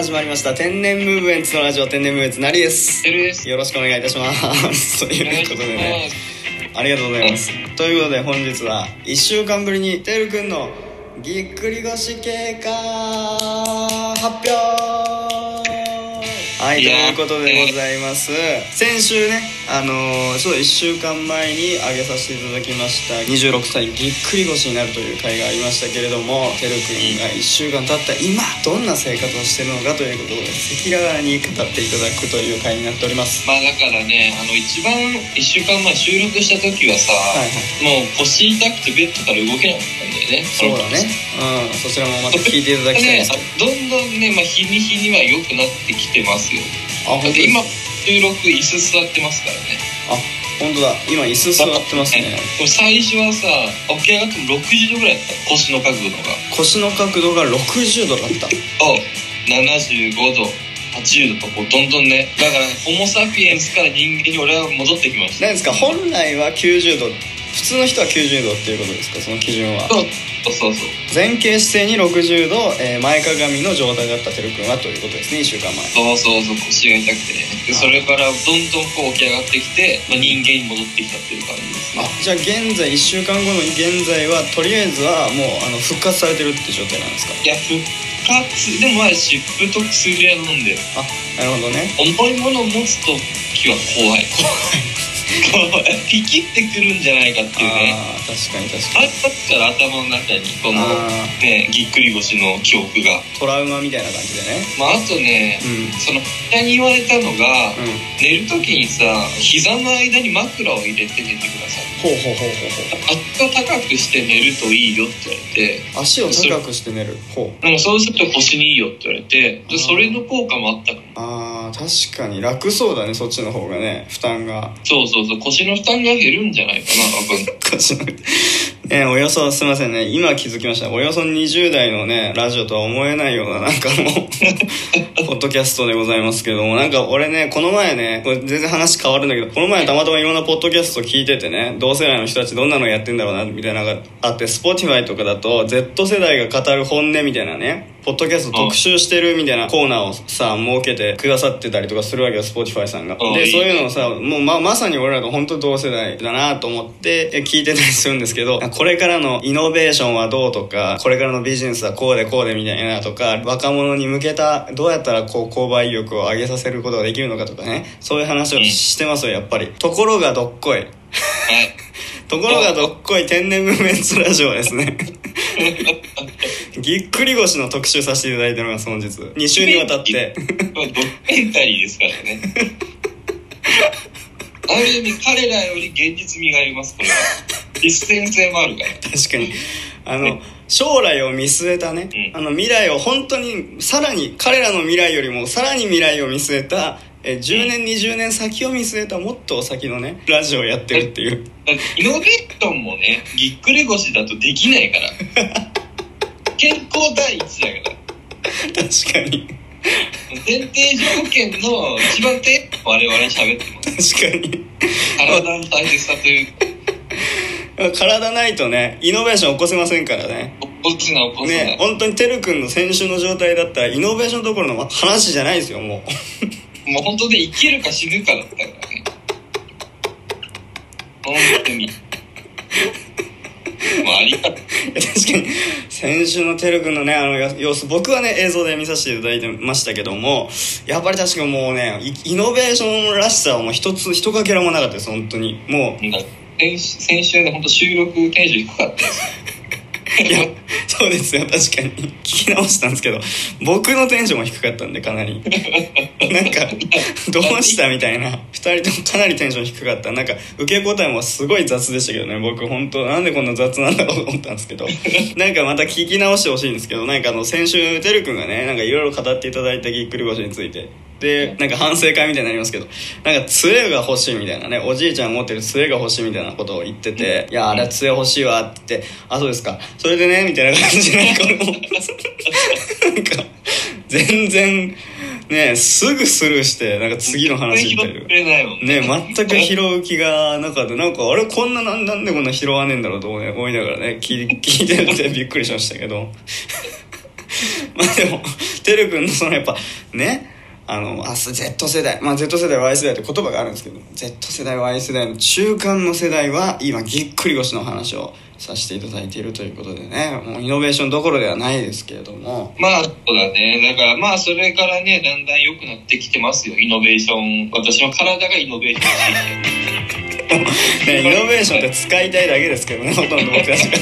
始まりました。天然ムーブメンツのラジオ天然ムーブメンツなりです。よろしくお願いいたします。ということでねありがとうございます。ということで本日は1週間ぶりにてるくんのぎっくり腰経過発表はいということでございます先週ねあのーそう1週間前に上げさせていただきました26歳ぎっくり腰になるという回がありましたけれどもてるくんが1週間経った今どんな生活をしてるのかということで赤裸々に語っていただくという回になっておりますまあだからね、あの一番一週間前収録した時はさ、はいはいもう腰痛くてベッドから動けなかったんだよね。そうだね。うん、そちらもまた聞いていただきたいんですけど。ね、どんどんね、まあ日に日には良くなってきてますよ。あ、本当今収録椅子座ってますからね。あ、本当だ。今椅子座ってますね。これ最初はさ、起き上がっても60度ぐらいだった。腰の角度が。腰の角度が60度だった。お75度。80度とこうどんどんねだからホモ・サピエンスから人間に俺は戻ってきました何ですか？本来は90度。普通の人は90度っていうことですか？その基準は。そうそうそう。前傾姿勢に60度、えー前かがみの状態だったてるくんはということですね、1週間前。そうそうそう腰が痛くてね。でそれからどんどんこう起き上がってきて、まあ、人間に戻ってきたっていう感じですね。あ、じゃあ現在、1週間後の現在は、とりあえずはもうあの復活されてるって状態なんですか？いや復活でもまあ湿布と薬は飲んでる。あ、なるほどね。重いものを持つ時は怖い。怖いピキってくるんじゃないかっていうねああ、確かに確かあに。ったら頭の中にこのあねぎっくり腰の記憶がトラウマみたいな感じでね。まああとねうん。その下に言われたのが、うん。寝る時にさ膝の間に枕を入れて寝てくださいほうほうほうほうほう。足を高くして寝るといいよって言われて足を高くして寝るほうそうすると腰にいいよって言われてでそれの効果もあったかもあー確かに楽そうだねそっちの方がね負担が。そうそうそう腰の負担が減るんじゃないかな多分。腰のねおよそすいませんね。今気づきました。およそ20代のねラジオとは思えないようななんかもう ポッドキャストでございますけども。なんか俺ねこの前ねこれ全然話変わるんだけどこの前たまたまいろんなポッドキャスト聞いててね同世代の人たちどんなのやってんだろうなみたいなのがあって Spotify とかだと Z 世代が語る本音みたいなねポッドキャスト特集してるみたいなコーナーをさ設けてくださってたりとかするわけよ Spotify さんが。でそういうのをさもうままさに俺らが本当同世代だなと思ってえ聞いてたりするんですけどこれからのイノベーションはどうとかこれからのビジネスはこうでこうでみたいなとか若者に向けたどうやったらこう購買意欲を上げさせることができるのかとかね。そういう話をしてますよやっぱり。ところがどっこい。はいところがどっこい天然ムーブメンツラジオはですね。ぎっくり腰の特集させていただいております本日。2週にわたって。ドキュメンタリーですからね ある意味彼らより現実味がありますこれは。実践性もあるから。確かに。あの将来を見据えたね、うん。あの未来を本当にさらに彼らの未来よりもさらに未来を見据えたえ10年20年先を見据えたもっと先のねラジオをやってるっていう。イノベーションもねぎっくり腰だとできないから。健康第一だから。確かに 前提条件の一番手我々喋ってます確かに体の大切さという体ないとねイノベーション起こせませんからね。起こすな起こすな、ね本当にてるくんの先週の状態だったらイノベーションどころの話じゃないですよもう。もう本当で生きるか死ぬかだったからね。本当にありがとう。確かに。先週のてるくんのねあのや様子僕はね映像で見させていただいてましたけどもやっぱり確かもうねイイノベーションらしさはもう一つ一かけらもなかったです本当に。もう先週ね本当収録テンション低かったです いやそうですよ確かに。聞き直したんですけど僕のテンションも低かったんでかなり。なんかどうしたみたいな。2人ともかなりテンション低かった。なんか受け答えもすごい雑でしたけどね僕本当。なんでこんな雑なんだろうと思ったんですけど。なんかまた聞き直してほしいんですけどなんかあの先週てるくんがねなんかいろいろ語っていただいたぎっくり腰について。でなんか反省会みたいになりますけどなんか杖が欲しいみたいなねおじいちゃん持ってる杖が欲しいみたいなことを言ってて「いやあれは杖欲しいわ」って言って「あそうですか。それでね」みたいな感じでなんか俺もなんか全然ねすぐスルーしてなんか次の話みたいな。ね。全く拾う気がなかった。なんかあれこんななんなんでこんな拾わねえんだろうと思いながらね聞い聞いてて びっくりしましたけど。まあでもてるくんのそのやっぱねあのあ Z 世代まあ Z 世代 Y 世代って言葉があるんですけど Z 世代 Y 世代の中間の世代は今ぎっくり腰の話をさせていただいているということでねもうイノベーションどころではないですけれどもまあ、そうだね。だからまあ、それからね、だんだん良くなってきてますよ。イノベーション。私の体がイノベーションして ね、イノベーションって使いたいだけですけどねほとんど僕たちが。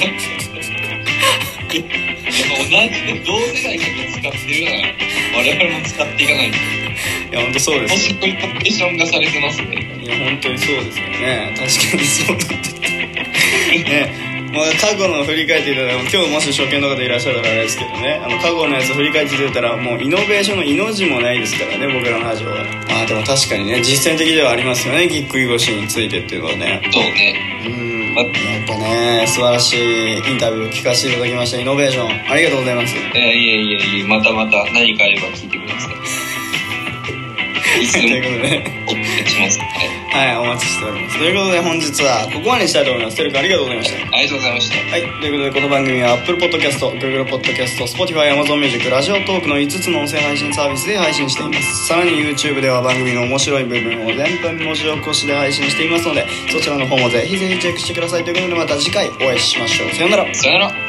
同じで、同世代が使ってるから、我々も使っていかないと。いや本当そうですよ。もしイノベーションがされてますね。いや本当にそうですよね。確かにそうだってね。もう過去の振り返っていただいたら今日もし初見の方いらっしゃったらあれですけどね。あの過去のやつ振り返っていただいたらもうイノベーションの「イの字もないですからね僕らのラジオは。まあでも確かにね。実践的ではありますよね。ぎっくり腰についてっていうのはね。そうね。うんやっぱね素晴らしいインタビューを聞かせていただきましたイノベーションありがとうございますえーいえいえいえ、またまた何かあれば聞いてください。いつとでもいうことでお願いします。はい。はいお待ちしておりますということで本日はここまでにしたいと思いますてるくんありがとうございましたありがとうございました。はい、ということでこの番組は Apple Podcast、Google Podcast、Spotify、Amazon Music、ラジオトークの5つの音声配信サービスで配信しています。さらに YouTube では番組の面白い部分を全編文字起こしで配信していますので、そちらの方もぜひぜひチェックしてくださいということでまた次回お会いしましょう。さようなら。さよなら。